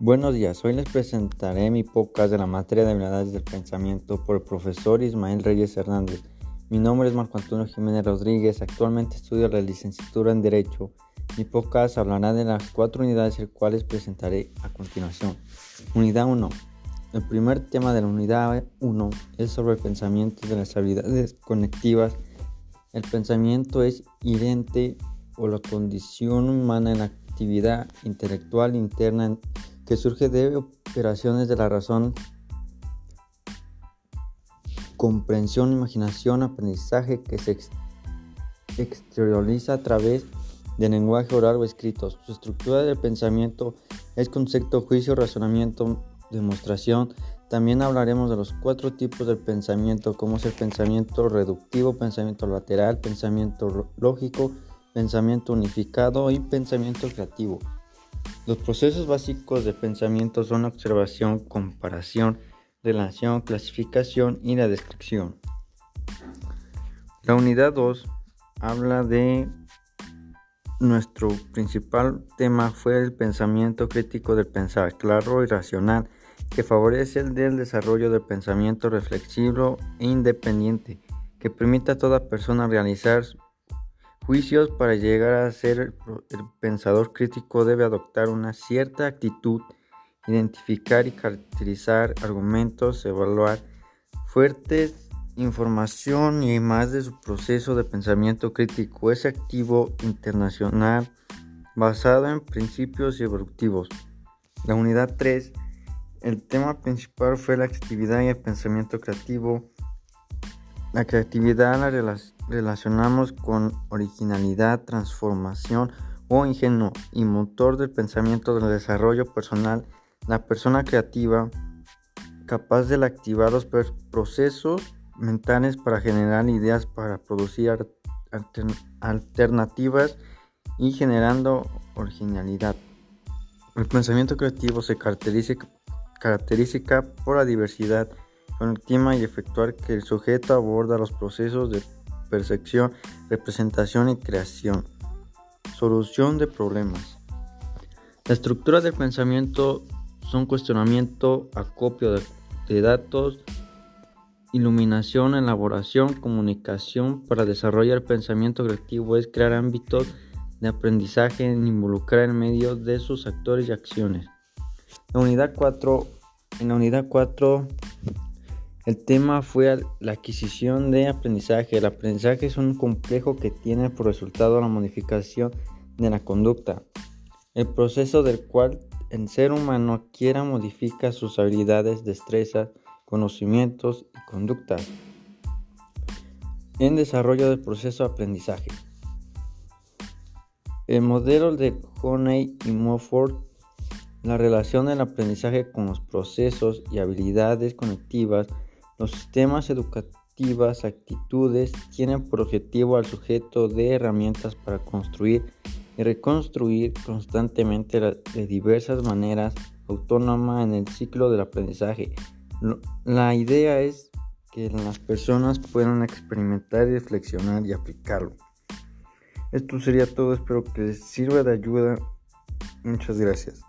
Buenos días, hoy les presentaré mi podcast de la materia de habilidades del pensamiento por el profesor Ismael Reyes Hernández. Mi nombre es Marco Antonio Jiménez Rodríguez, actualmente estudio la licenciatura en Derecho. Mi podcast hablará de las cuatro unidades, las cuales presentaré a continuación. Unidad 1. El primer tema de la unidad 1 es sobre el pensamiento de las habilidades conectivas. El pensamiento es inherente o la condición humana en la actividad intelectual interna que surge de operaciones de la razón, comprensión, imaginación, aprendizaje que se exterioriza a través del lenguaje oral o escrito. Su estructura del pensamiento es concepto, juicio, razonamiento, demostración. También hablaremos de los cuatro tipos del pensamiento, como es el pensamiento reductivo, pensamiento lateral, pensamiento lógico, pensamiento unificado y pensamiento creativo. Los procesos básicos de pensamiento son observación, comparación, relación, clasificación y la descripción. La unidad 2 habla de nuestro principal tema fue el pensamiento crítico del pensar claro y racional que favorece el del desarrollo del pensamiento reflexivo e independiente que permite a toda persona realizar juicios para llegar a ser el pensador crítico debe adoptar una cierta actitud, identificar y caracterizar argumentos, evaluar fuertes información y más de su proceso de pensamiento crítico es activo internacional basado en principios evolutivos. La unidad 3, el tema principal fue la actividad y el pensamiento creativo. La creatividad la relación relacionamos con originalidad, transformación o ingenuo y motor del pensamiento del desarrollo personal, la persona creativa capaz de activar los procesos mentales para generar ideas para producir alternativas y generando originalidad. El pensamiento creativo se caracteriza, caracteriza por la diversidad tema y efectuar que el sujeto aborda los procesos de percepción, representación y creación. Solución de problemas. La estructura del pensamiento son cuestionamiento, acopio de, datos, iluminación, elaboración, comunicación. Para desarrollar el pensamiento creativo es crear ámbitos de aprendizaje en involucrar en medio de sus actores y acciones. La unidad 4, en la unidad 4 el tema fue la adquisición de aprendizaje. El aprendizaje es un complejo que tiene por resultado la modificación de la conducta, el proceso del cual el ser humano adquiera modifica sus habilidades, destrezas, conocimientos y conductas en desarrollo del proceso de aprendizaje. El modelo de Honey y Mofford, la relación del aprendizaje con los procesos y habilidades conectivas los sistemas educativos, actitudes, tienen por objetivo al sujeto de herramientas para construir y reconstruir constantemente de diversas maneras autónoma en el ciclo del aprendizaje. La idea es que las personas puedan experimentar, reflexionar y aplicarlo. Esto sería todo, espero que les sirva de ayuda. Muchas gracias.